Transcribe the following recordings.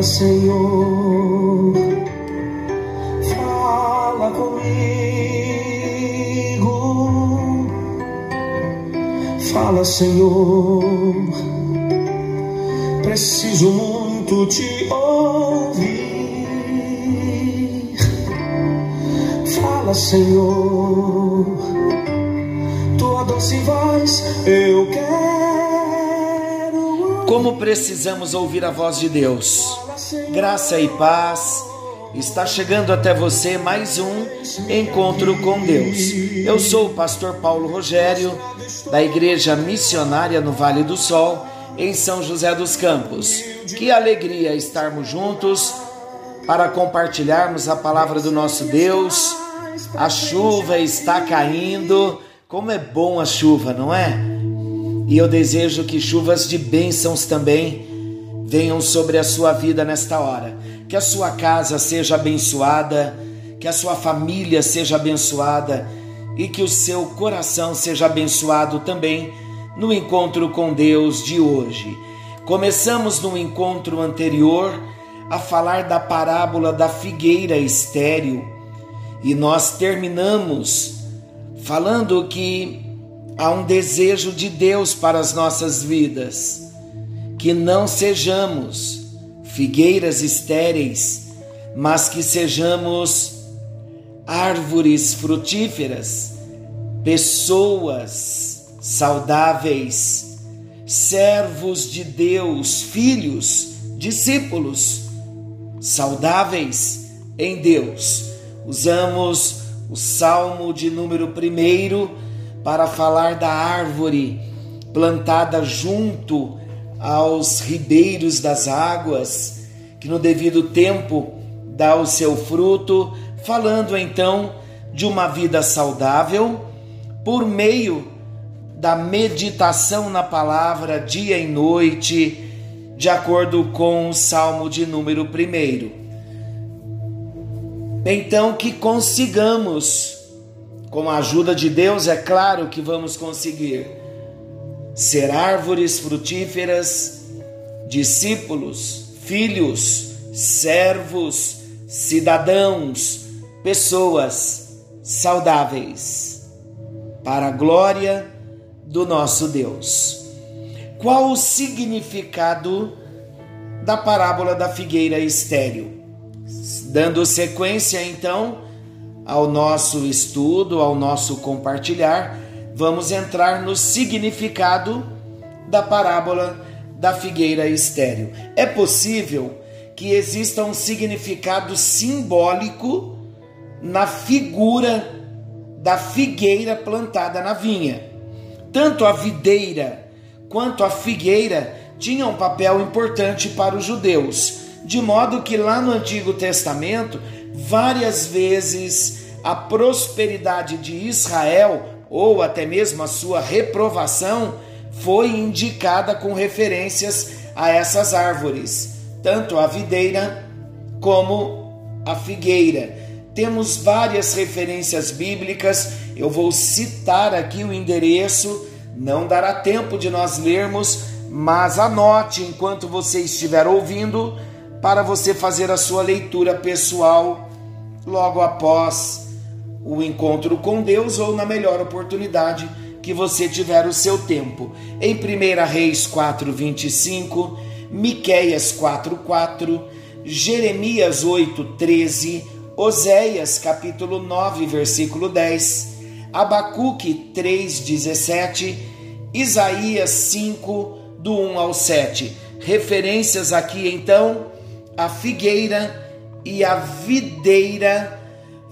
Fala, Senhor, fala comigo. Fala, Senhor, preciso muito te ouvir. Fala, Senhor, tua doce voz eu quero. Como precisamos ouvir a voz de Deus. Graça e paz. Está chegando até você mais um encontro com Deus. Eu sou o pastor Paulo Rogério, da Igreja Missionária no Vale do Sol, em São José dos Campos. Que alegria estarmos juntos para compartilharmos a palavra do nosso Deus. A chuva está caindo. Como é bom a chuva, não é? E eu desejo que chuvas de bênçãos também venham sobre a sua vida nesta hora. Que a sua casa seja abençoada, que a sua família seja abençoada e que o seu coração seja abençoado também no encontro com Deus de hoje. Começamos no encontro anterior a falar da parábola da figueira estéril e nós terminamos falando que há um desejo de Deus para as nossas vidas, que não sejamos figueiras estéreis, mas que sejamos árvores frutíferas, pessoas saudáveis, servos de Deus, filhos, discípulos saudáveis em Deus. Usamos o Salmo de número primeiro para falar da árvore plantada junto aos ribeiros das águas, que no devido tempo dá o seu fruto, falando então de uma vida saudável por meio da meditação na palavra dia e noite, de acordo com o Salmo de número 1. Então, que consigamos com a ajuda de Deus, é claro que vamos conseguir ser árvores frutíferas, discípulos, filhos, servos, cidadãos, pessoas saudáveis, para a glória do nosso Deus. Qual o significado da parábola da figueira estéril? Dando sequência, então, ao nosso estudo, ao nosso compartilhar, vamos entrar no significado da parábola da figueira estéril. É possível que exista um significado simbólico na figura da figueira plantada na vinha. Tanto a videira quanto a figueira tinham um papel importante para os judeus, de modo que lá no Antigo Testamento, várias vezes a prosperidade de Israel, ou até mesmo a sua reprovação, foi indicada com referências a essas árvores, tanto a videira como a figueira. Temos várias referências bíblicas, eu vou citar aqui o endereço, não dará tempo de nós lermos, mas anote enquanto você estiver ouvindo, para você fazer a sua leitura pessoal logo após o encontro com Deus ou na melhor oportunidade que você tiver o seu tempo. Em 1 Reis 4:25, Miqueias 4:4, Jeremias 8:13, Oséias capítulo 9, versículo 10, Abacuque 3:17, Isaías 5 do 1 ao 7. Referências aqui então a figueira e a videira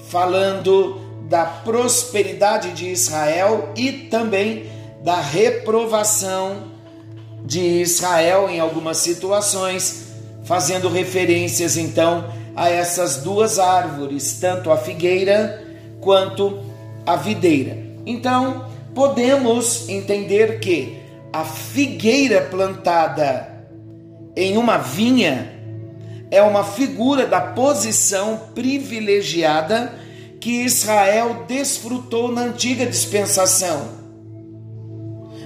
falando da prosperidade de Israel e também da reprovação de Israel em algumas situações, fazendo referências então a essas duas árvores, tanto a figueira quanto a videira. Então, podemos entender que a figueira plantada em uma vinha é uma figura da posição privilegiada que Israel desfrutou na antiga dispensação.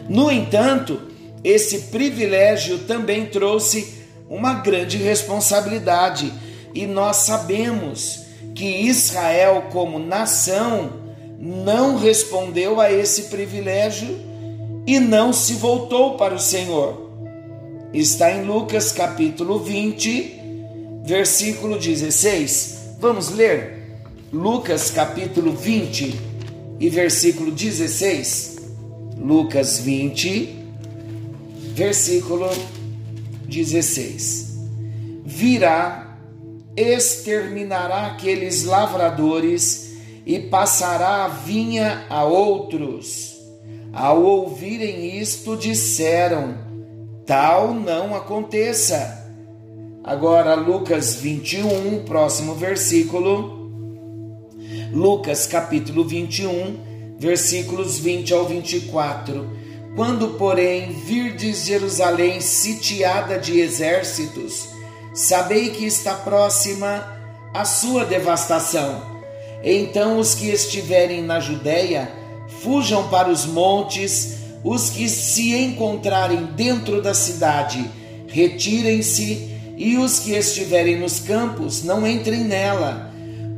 No entanto, esse privilégio também trouxe uma grande responsabilidade e nós sabemos que Israel, como nação, não respondeu a esse privilégio e não se voltou para o Senhor. Está em Lucas capítulo 20, versículo 16. Vamos ler? Lucas capítulo 20 e versículo 16. Lucas 20, versículo 16. Virá, exterminará aqueles lavradores e passará a vinha a outros. Ao ouvirem isto, disseram: Tal não aconteça. Agora, Lucas 21, próximo versículo. Lucas capítulo 21, versículos 20 ao 24 quando, porém, virdes Jerusalém sitiada de exércitos, sabei que está próxima a sua devastação. Então os que estiverem na Judéia fujam para os montes, os que se encontrarem dentro da cidade retirem-se, e os que estiverem nos campos não entrem nela,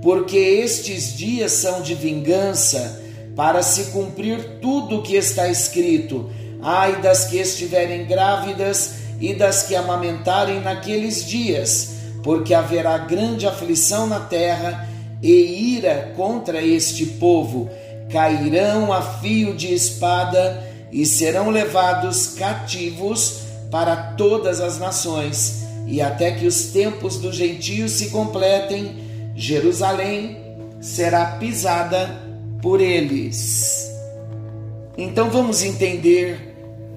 porque estes dias são de vingança para se cumprir tudo o que está escrito. Ai das que estiverem grávidas e das que amamentarem naqueles dias, porque haverá grande aflição na terra e ira contra este povo. Cairão a fio de espada e serão levados cativos para todas as nações, e até que os tempos dos gentios se completem, Jerusalém será pisada por eles. Então vamos entender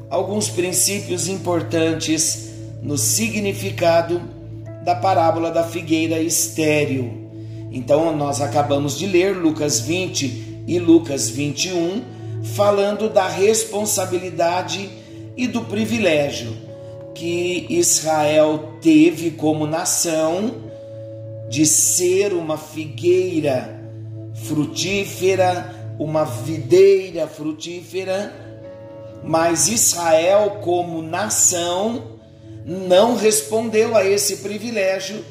alguns princípios importantes no significado da parábola da figueira estéril. Então nós acabamos de ler Lucas 20 e Lucas 21 falando da responsabilidade e do privilégio que Israel teve como nação de ser uma figueira frutífera, uma videira frutífera, mas Israel, como nação, não respondeu a esse privilégio,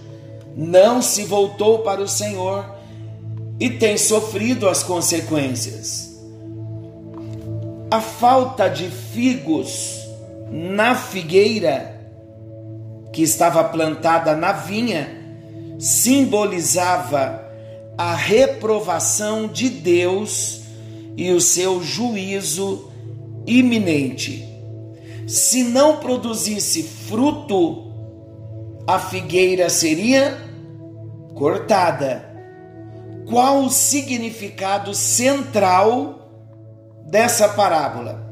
não se voltou para o Senhor e tem sofrido as consequências. A falta de figos na figueira que estava plantada na vinha simbolizava a reprovação de Deus e o seu juízo iminente. Se não produzisse fruto, a figueira seria cortada. Qual o significado central dessa parábola?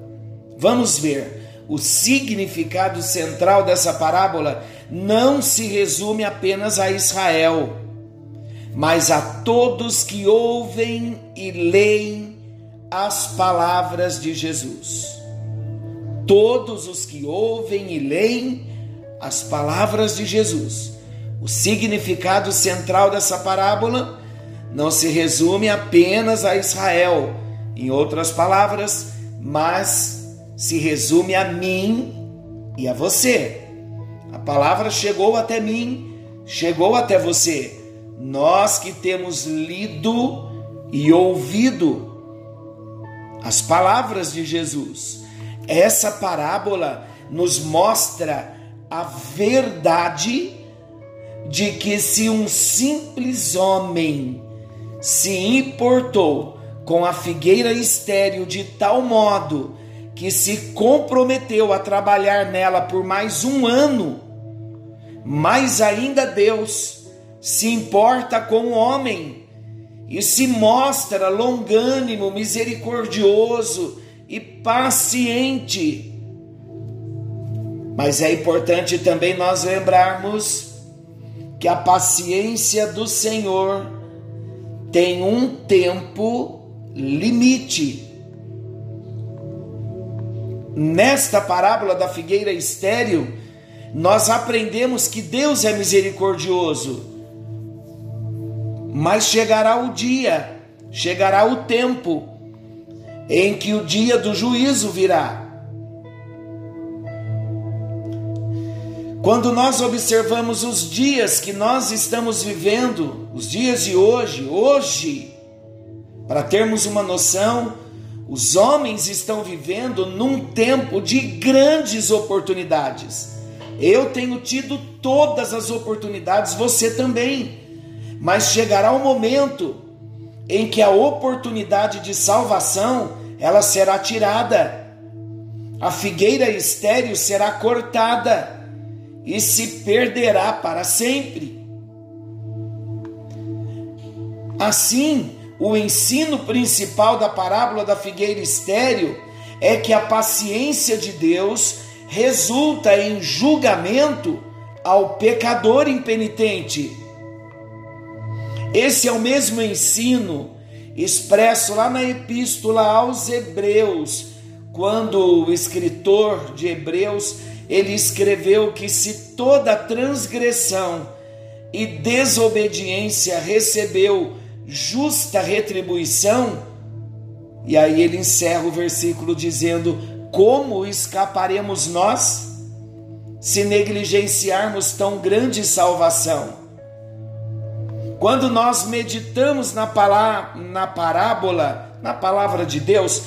Vamos ver. O significado central dessa parábola não se resume apenas a Israel mas a todos que ouvem e leem as palavras de Jesus. Todos os que ouvem e leem as palavras de Jesus. O significado central dessa parábola não se resume apenas a Israel, em outras palavras, mas se resume a mim e a você. A palavra chegou até mim, chegou até você nós que temos lido e ouvido as palavras de Jesus, essa parábola nos mostra a verdade de que se um simples homem se importou com a figueira estéril de tal modo que se comprometeu a trabalhar nela por mais um ano, mais ainda Deus se importa com o homem e se mostra longânimo, misericordioso e paciente. Mas é importante também nós lembrarmos que a paciência do Senhor tem um tempo limite. Nesta parábola da figueira estéril, nós aprendemos que Deus é misericordioso mas chegará o dia, chegará o tempo em que o dia do juízo virá. Quando nós observamos os dias que nós estamos vivendo, os dias de hoje, hoje, para termos uma noção, os homens estão vivendo num tempo de grandes oportunidades. Eu tenho tido todas as oportunidades, você também. Mas chegará o um momento em que a oportunidade de salvação ela será tirada. A figueira estéril será cortada e se perderá para sempre. Assim, o ensino principal da parábola da figueira estéril é que a paciência de Deus resulta em julgamento ao pecador impenitente. Esse é o mesmo ensino expresso lá na epístola aos Hebreus, quando o escritor de Hebreus ele escreveu que se toda transgressão e desobediência recebeu justa retribuição, e aí ele encerra o versículo dizendo: Como escaparemos nós se negligenciarmos tão grande salvação? Quando nós meditamos na, palavra, na parábola, na palavra de Deus,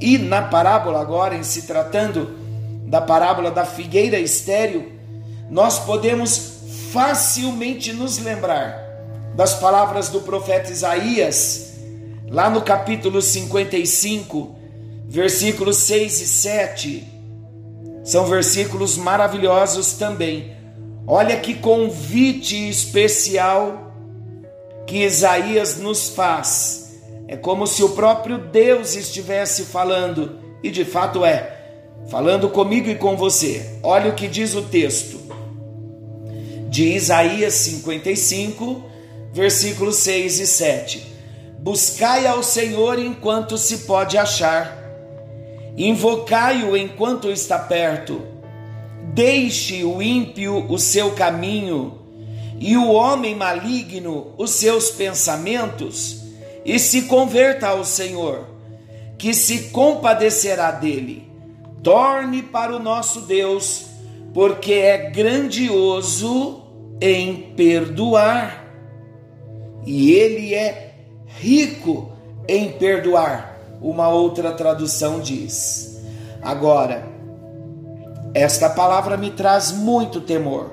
e na parábola agora, em se tratando da parábola da figueira estéril, nós podemos facilmente nos lembrar das palavras do profeta Isaías, lá no capítulo 55, versículos 6 e 7. São versículos maravilhosos também. Olha que convite especial que Isaías nos faz. É como se o próprio Deus estivesse falando, e de fato é falando comigo e com você. Olha o que diz o texto de Isaías 55, versículos 6 e 7. Buscai ao Senhor enquanto se pode achar, invocai-o enquanto está perto. Deixe o ímpio o seu caminho e o homem maligno os seus pensamentos, e se converta ao Senhor, que se compadecerá dele torne para o nosso Deus, porque é grandioso em perdoar, e ele é rico em perdoar. Uma outra tradução diz. Agora, esta palavra me traz muito temor,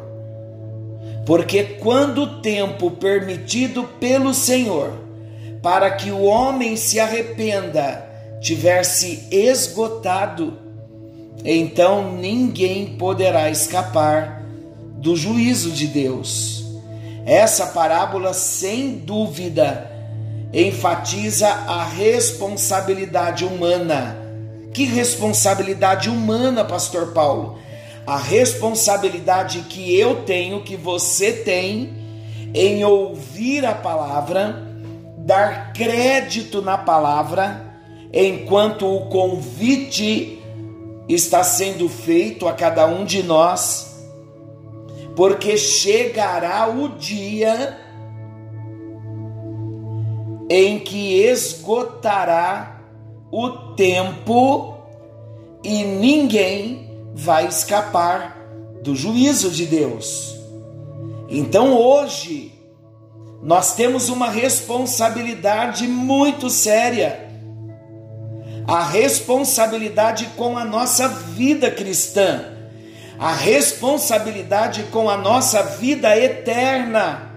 porque quando o tempo permitido pelo Senhor para que o homem se arrependa tiver se esgotado, então ninguém poderá escapar do juízo de Deus. Essa parábola, sem dúvida, enfatiza a responsabilidade humana. Que responsabilidade humana, Pastor Paulo? A responsabilidade que eu tenho, que você tem, em ouvir a palavra, dar crédito na palavra, enquanto o convite está sendo feito a cada um de nós, porque chegará o dia em que esgotará o tempo e ninguém vai escapar do juízo de Deus. Então hoje nós temos uma responsabilidade muito séria a responsabilidade com a nossa vida cristã, a responsabilidade com a nossa vida eterna.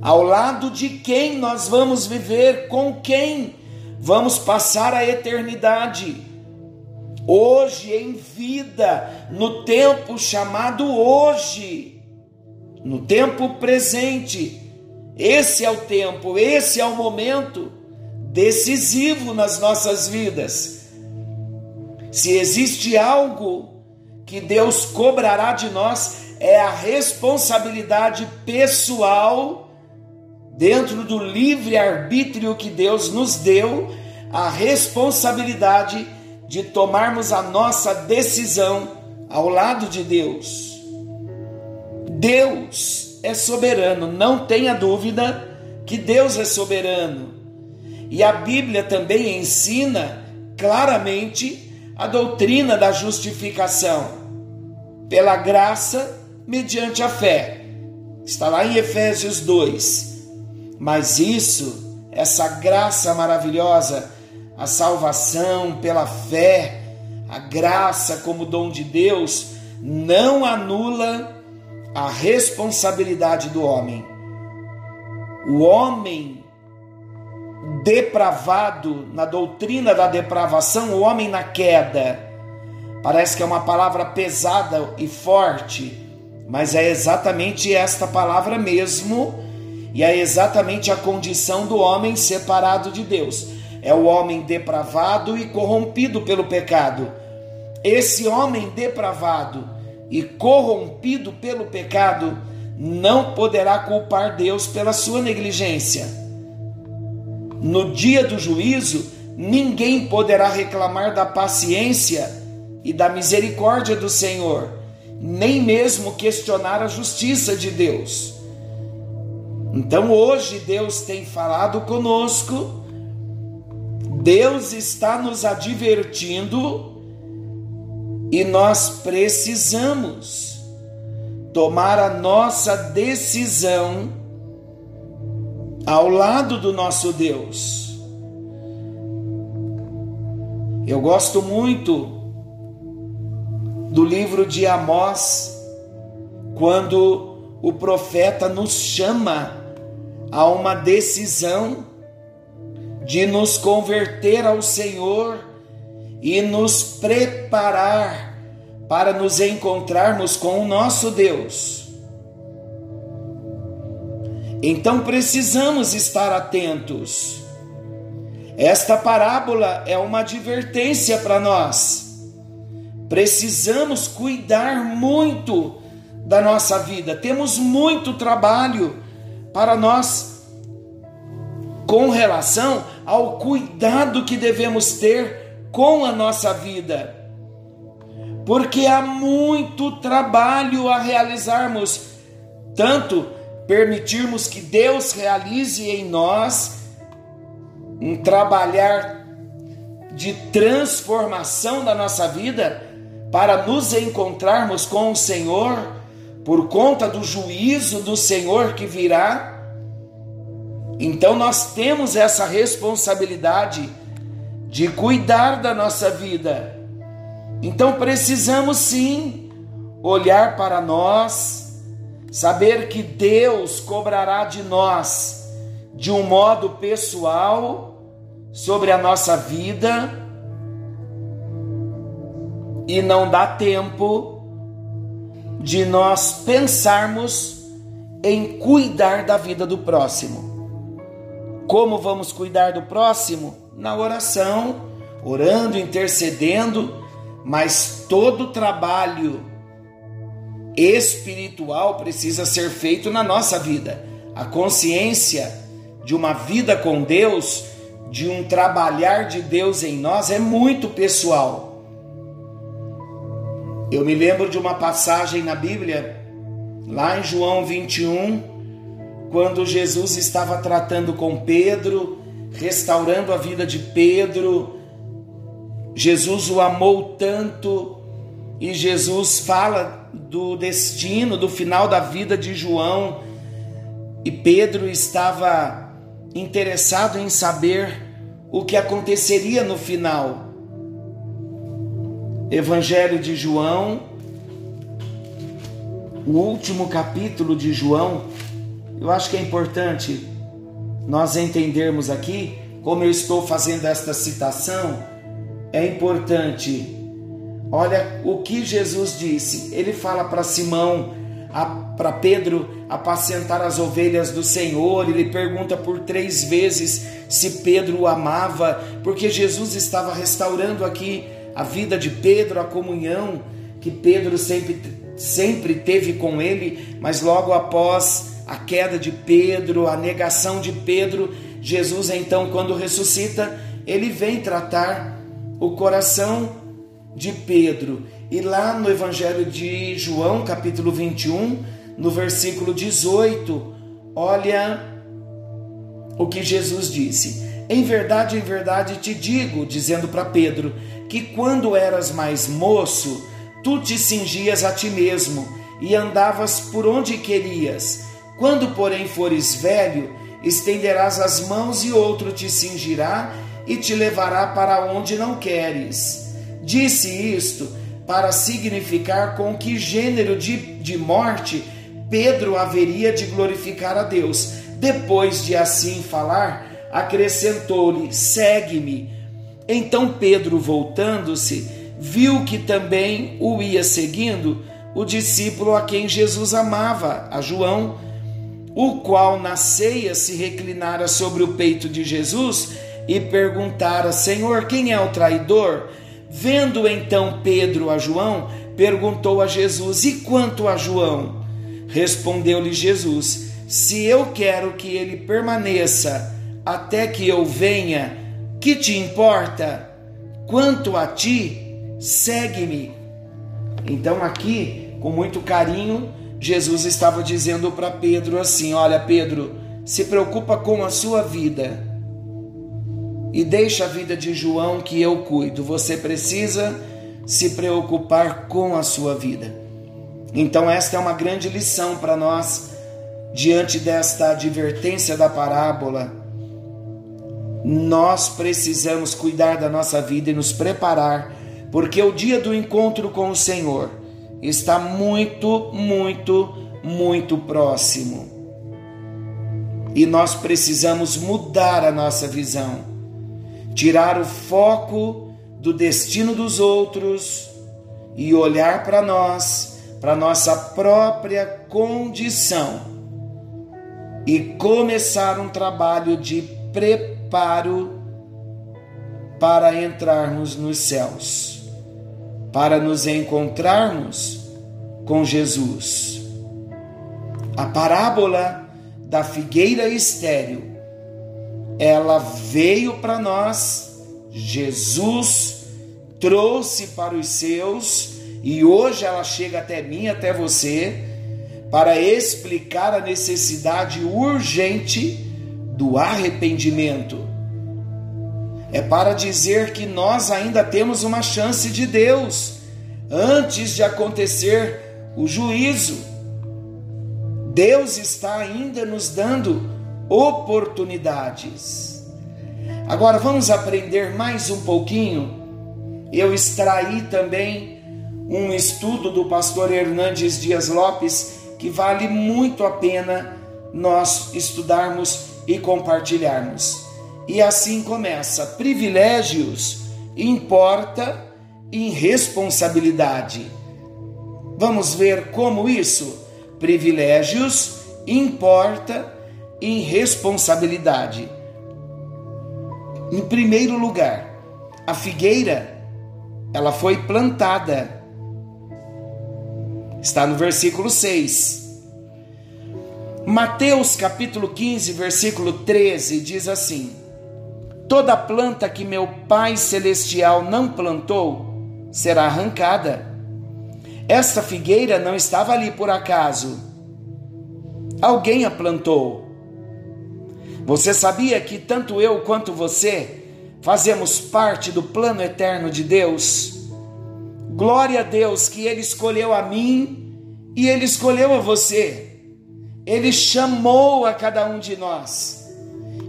Ao lado de quem nós vamos viver, com quem vamos passar a eternidade. Hoje, em vida, no tempo chamado hoje, no tempo presente. Esse é o tempo, esse é o momento decisivo nas nossas vidas. Se existe algo que Deus cobrará de nós, é a responsabilidade pessoal, dentro do livre-arbítrio que Deus nos deu, a responsabilidade de tomarmos a nossa decisão ao lado de Deus. Deus é soberano, não tenha dúvida que Deus é soberano. E a Bíblia também ensina claramente a doutrina da justificação. Pela graça mediante a fé. Está lá em Efésios 2. Mas isso, essa graça maravilhosa, a salvação pela fé, a graça como dom de Deus, não anula a responsabilidade do homem. O homem depravado, na doutrina da depravação, o homem na queda, parece que é uma palavra pesada e forte, mas é exatamente esta palavra mesmo, e é exatamente a condição do homem separado de Deus. É o homem depravado e corrompido pelo pecado. Esse homem depravado e corrompido pelo pecado não poderá culpar Deus pela sua negligência. No dia do juízo, ninguém poderá reclamar da paciência e da misericórdia do Senhor, nem mesmo questionar a justiça de Deus. Então hoje Deus tem falado conosco, Deus está nos advertindo e nós precisamos tomar a nossa decisão ao lado do nosso Deus. Eu gosto muito do livro de Amós, quando o profeta nos chama a uma decisão de nos converter ao Senhor e nos preparar para nos encontrarmos com o nosso Deus. Então precisamos estar atentos. Esta parábola é uma advertência para nós. Precisamos cuidar muito da nossa vida. Temos muito trabalho para nós com relação ao cuidado que devemos ter com a nossa vida, porque há muito trabalho a realizarmos, tanto permitirmos que Deus realize em nós um trabalhar de transformação da nossa vida para nos encontrarmos com o Senhor por conta do juízo do Senhor que virá. Então nós temos essa responsabilidade de cuidar da nossa vida. Então precisamos sim olhar para nós, saber que Deus cobrará de nós de um modo pessoal sobre a nossa vida e não dá tempo de nós pensarmos em cuidar da vida do próximo. Como vamos cuidar do próximo? na oração, orando, intercedendo, mas todo trabalho espiritual precisa ser feito na nossa vida. A consciência de uma vida com Deus, de um trabalhar de Deus em nós é muito pessoal. Eu me lembro de uma passagem na Bíblia, lá em João 21, quando Jesus estava tratando com Pedro restaurando a vida de Pedro. Jesus o amou tanto e Jesus fala do destino, do final da vida de João. E Pedro estava interessado em saber o que aconteceria no final. Evangelho de João, o último capítulo de João, eu acho que é importante nós entendermos aqui, como eu estou fazendo esta citação, é importante. Olha o que Jesus disse. Ele fala para Simão, para Pedro apacentar as ovelhas do Senhor. Ele pergunta por três vezes se Pedro o amava, porque Jesus estava restaurando aqui a vida de Pedro, a comunhão que Pedro sempre, sempre teve com ele, mas logo após a queda de Pedro, a negação de Pedro, Jesus então, quando ressuscita, ele vem tratar o coração de Pedro. E lá no Evangelho de João, capítulo 21, no versículo 18, olha o que Jesus disse: Em verdade, em verdade te digo, dizendo para Pedro, que quando eras mais moço, tu te cingias a ti mesmo e andavas por onde querias. Quando, porém, fores velho, estenderás as mãos e outro te cingirá e te levará para onde não queres. Disse isto para significar com que gênero de, de morte Pedro haveria de glorificar a Deus. Depois de assim falar, acrescentou-lhe: Segue-me. Então Pedro, voltando-se, viu que também o ia seguindo o discípulo a quem Jesus amava, a João, o qual na ceia se reclinara sobre o peito de Jesus e perguntara: Senhor, quem é o traidor? Vendo então Pedro a João, perguntou a Jesus: E quanto a João? Respondeu-lhe Jesus: Se eu quero que ele permaneça até que eu venha, que te importa? Quanto a ti, segue-me. Então, aqui, com muito carinho, Jesus estava dizendo para Pedro assim: Olha, Pedro, se preocupa com a sua vida e deixa a vida de João que eu cuido. Você precisa se preocupar com a sua vida. Então, esta é uma grande lição para nós diante desta advertência da parábola. Nós precisamos cuidar da nossa vida e nos preparar, porque o dia do encontro com o Senhor está muito, muito, muito próximo. E nós precisamos mudar a nossa visão tirar o foco do destino dos outros e olhar para nós, para nossa própria condição e começar um trabalho de preparo para entrarmos nos céus, para nos encontrarmos com Jesus. A parábola da figueira estéril ela veio para nós, Jesus trouxe para os seus e hoje ela chega até mim, até você, para explicar a necessidade urgente do arrependimento. É para dizer que nós ainda temos uma chance de Deus antes de acontecer o juízo. Deus está ainda nos dando oportunidades. Agora vamos aprender mais um pouquinho. Eu extraí também um estudo do pastor Hernandes Dias Lopes que vale muito a pena nós estudarmos e compartilharmos. E assim começa: privilégios importa em responsabilidade. Vamos ver como isso? Privilégios importa em responsabilidade. Em primeiro lugar, a figueira, ela foi plantada. Está no versículo 6. Mateus capítulo 15, versículo 13 diz assim: Toda planta que meu Pai celestial não plantou será arrancada. Esta figueira não estava ali por acaso. Alguém a plantou. Você sabia que tanto eu quanto você fazemos parte do plano eterno de Deus? Glória a Deus que Ele escolheu a mim e Ele escolheu a você. Ele chamou a cada um de nós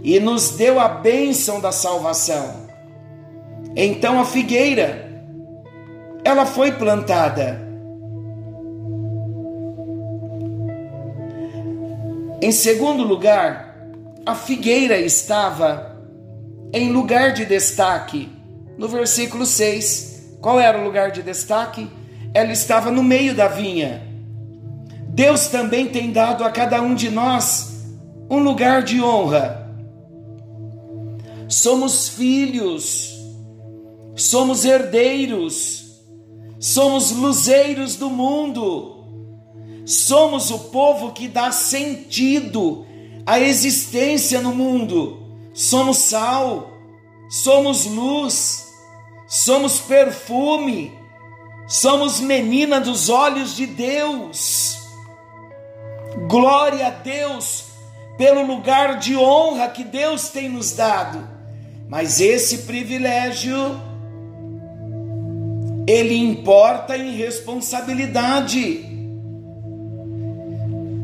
e nos deu a bênção da salvação. Então a figueira, ela foi plantada. Em segundo lugar, a figueira estava em lugar de destaque. No versículo 6, qual era o lugar de destaque? Ela estava no meio da vinha. Deus também tem dado a cada um de nós um lugar de honra. Somos filhos, somos herdeiros, somos luzeiros do mundo, somos o povo que dá sentido a existência no mundo. Somos sal, somos luz, somos perfume, somos menina dos olhos de Deus. Glória a Deus pelo lugar de honra que Deus tem nos dado. Mas esse privilégio ele importa em responsabilidade.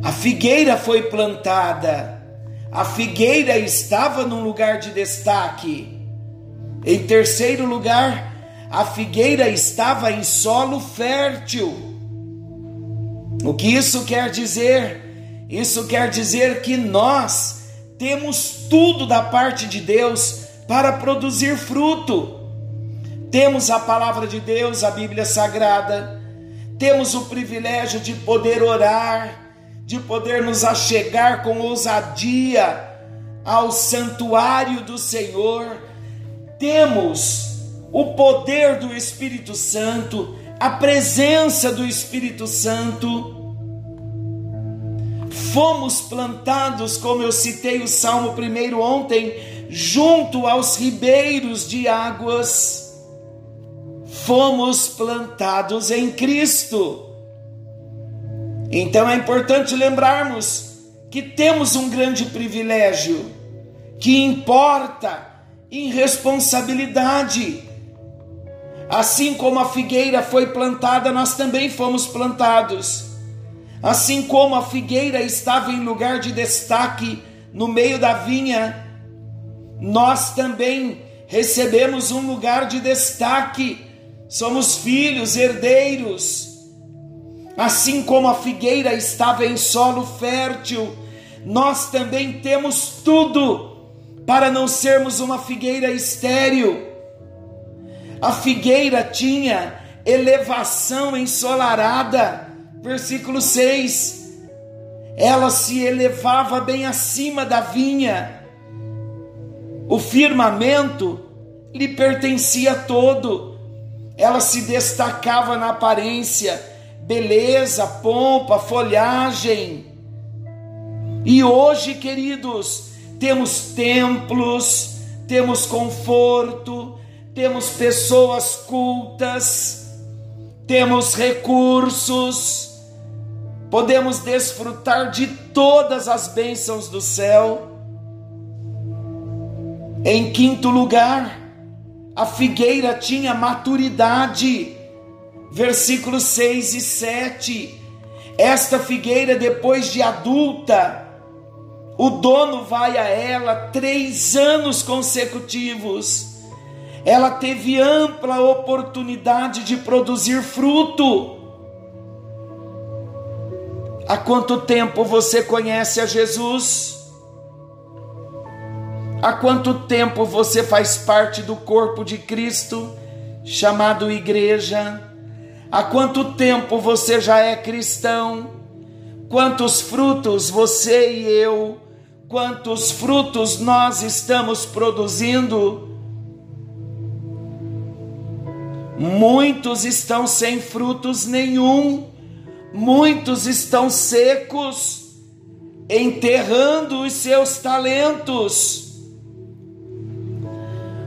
A figueira foi plantada, a figueira estava num lugar de destaque. Em terceiro lugar, a figueira estava em solo fértil. O que isso quer dizer? Isso quer dizer que nós temos tudo da parte de Deus para produzir fruto. Temos a palavra de Deus, a Bíblia Sagrada, temos o privilégio de poder orar, de poder nos achegar com ousadia ao santuário do Senhor, temos o poder do Espírito Santo, a presença do Espírito Santo. Fomos plantados, como eu citei o Salmo primeiro ontem, junto aos ribeiros de águas. Fomos plantados em Cristo. Então é importante lembrarmos que temos um grande privilégio que importa em responsabilidade. Assim como a figueira foi plantada, nós também fomos plantados. Assim como a figueira estava em lugar de destaque no meio da vinha, nós também recebemos um lugar de destaque. Somos filhos, herdeiros. Assim como a figueira estava em solo fértil, nós também temos tudo para não sermos uma figueira estéril. A figueira tinha elevação ensolarada, versículo 6. Ela se elevava bem acima da vinha. O firmamento lhe pertencia todo. Ela se destacava na aparência, beleza, pompa, folhagem. E hoje, queridos, temos templos, temos conforto, temos pessoas cultas, temos recursos, podemos desfrutar de todas as bênçãos do céu. Em quinto lugar, a figueira tinha maturidade. Versículos 6 e 7. Esta figueira, depois de adulta, o dono vai a ela três anos consecutivos. Ela teve ampla oportunidade de produzir fruto. Há quanto tempo você conhece a Jesus? Há quanto tempo você faz parte do corpo de Cristo, chamado Igreja? Há quanto tempo você já é cristão? Quantos frutos você e eu quantos frutos nós estamos produzindo. Muitos estão sem frutos nenhum, muitos estão secos, enterrando os seus talentos.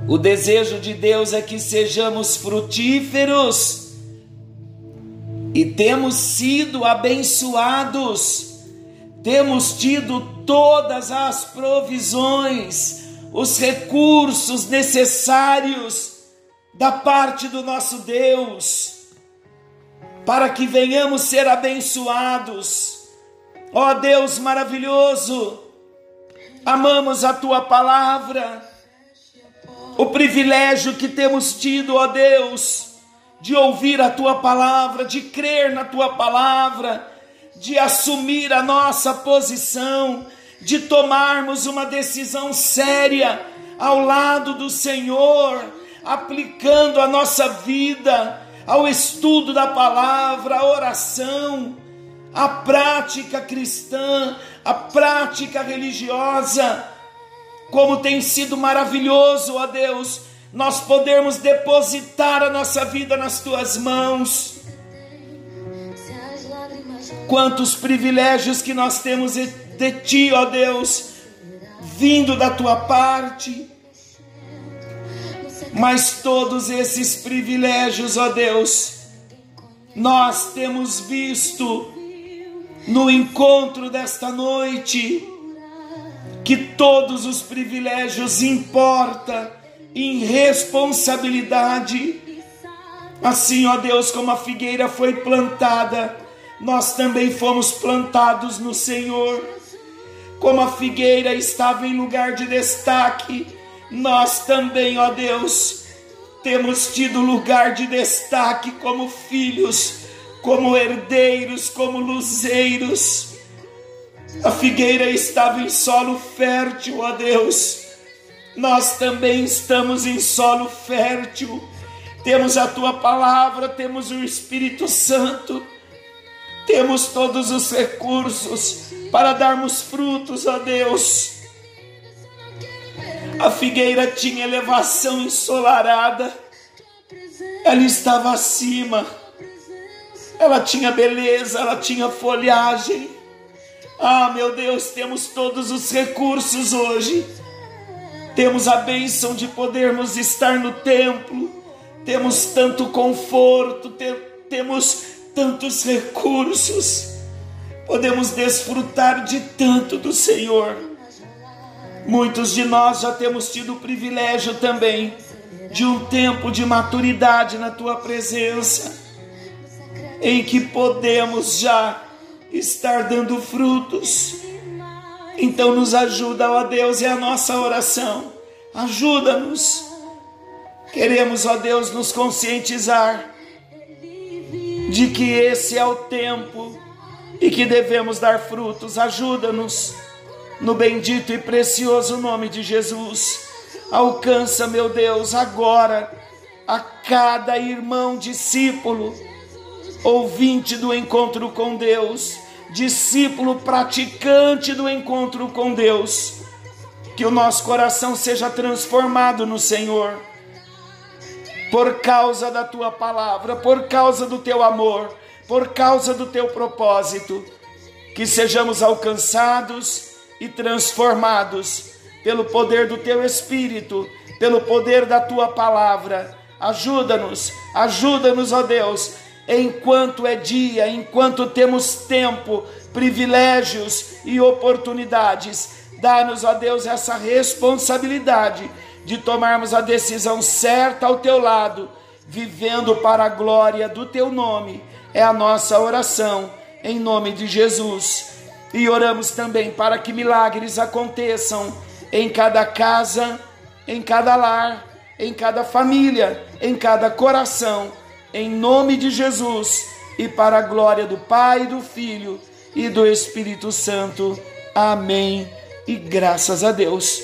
O desejo de Deus é que sejamos frutíferos e temos sido abençoados temos tido todas as provisões, os recursos necessários da parte do nosso Deus, para que venhamos ser abençoados. Ó Deus maravilhoso, amamos a tua palavra, o privilégio que temos tido, ó Deus, de ouvir a tua palavra, de crer na tua palavra de assumir a nossa posição, de tomarmos uma decisão séria ao lado do Senhor, aplicando a nossa vida ao estudo da palavra, a oração, a prática cristã, a prática religiosa. Como tem sido maravilhoso, ó Deus, nós podermos depositar a nossa vida nas tuas mãos Quantos privilégios que nós temos de Ti, ó Deus, vindo da Tua parte. Mas todos esses privilégios, ó Deus, nós temos visto no encontro desta noite que todos os privilégios importa em responsabilidade Assim, ó Deus, como a figueira foi plantada, nós também fomos plantados no Senhor. Como a figueira estava em lugar de destaque, nós também, ó Deus, temos tido lugar de destaque como filhos, como herdeiros, como luzeiros. A figueira estava em solo fértil, ó Deus. Nós também estamos em solo fértil. Temos a tua palavra, temos o Espírito Santo, temos todos os recursos para darmos frutos, ó Deus. A figueira tinha elevação ensolarada, ela estava acima, ela tinha beleza, ela tinha folhagem. Ah, meu Deus, temos todos os recursos hoje. Temos a bênção de podermos estar no templo, temos tanto conforto, te, temos tantos recursos, podemos desfrutar de tanto do Senhor. Muitos de nós já temos tido o privilégio também de um tempo de maturidade na tua presença, em que podemos já estar dando frutos. Então nos ajuda, ó Deus, é a nossa oração. Ajuda-nos. Queremos, ó Deus, nos conscientizar de que esse é o tempo e que devemos dar frutos. Ajuda-nos no bendito e precioso nome de Jesus. Alcança, meu Deus, agora a cada irmão discípulo, ouvinte do encontro com Deus, discípulo praticante do encontro com Deus. Que o nosso coração seja transformado no Senhor, por causa da tua palavra, por causa do teu amor, por causa do teu propósito. Que sejamos alcançados e transformados pelo poder do teu Espírito, pelo poder da tua palavra. Ajuda-nos, ajuda-nos, ó Deus, enquanto é dia, enquanto temos tempo, privilégios e oportunidades. Dá-nos, ó Deus, essa responsabilidade de tomarmos a decisão certa ao teu lado, vivendo para a glória do teu nome. É a nossa oração, em nome de Jesus. E oramos também para que milagres aconteçam em cada casa, em cada lar, em cada família, em cada coração, em nome de Jesus e para a glória do Pai, do Filho e do Espírito Santo. Amém. E graças a Deus.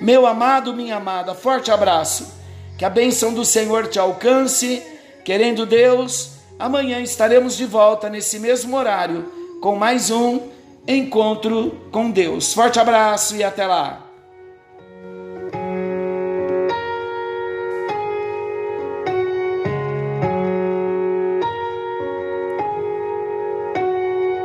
Meu amado, minha amada, forte abraço. Que a bênção do Senhor te alcance. Querendo Deus, amanhã estaremos de volta nesse mesmo horário com mais um encontro com Deus. Forte abraço e até lá!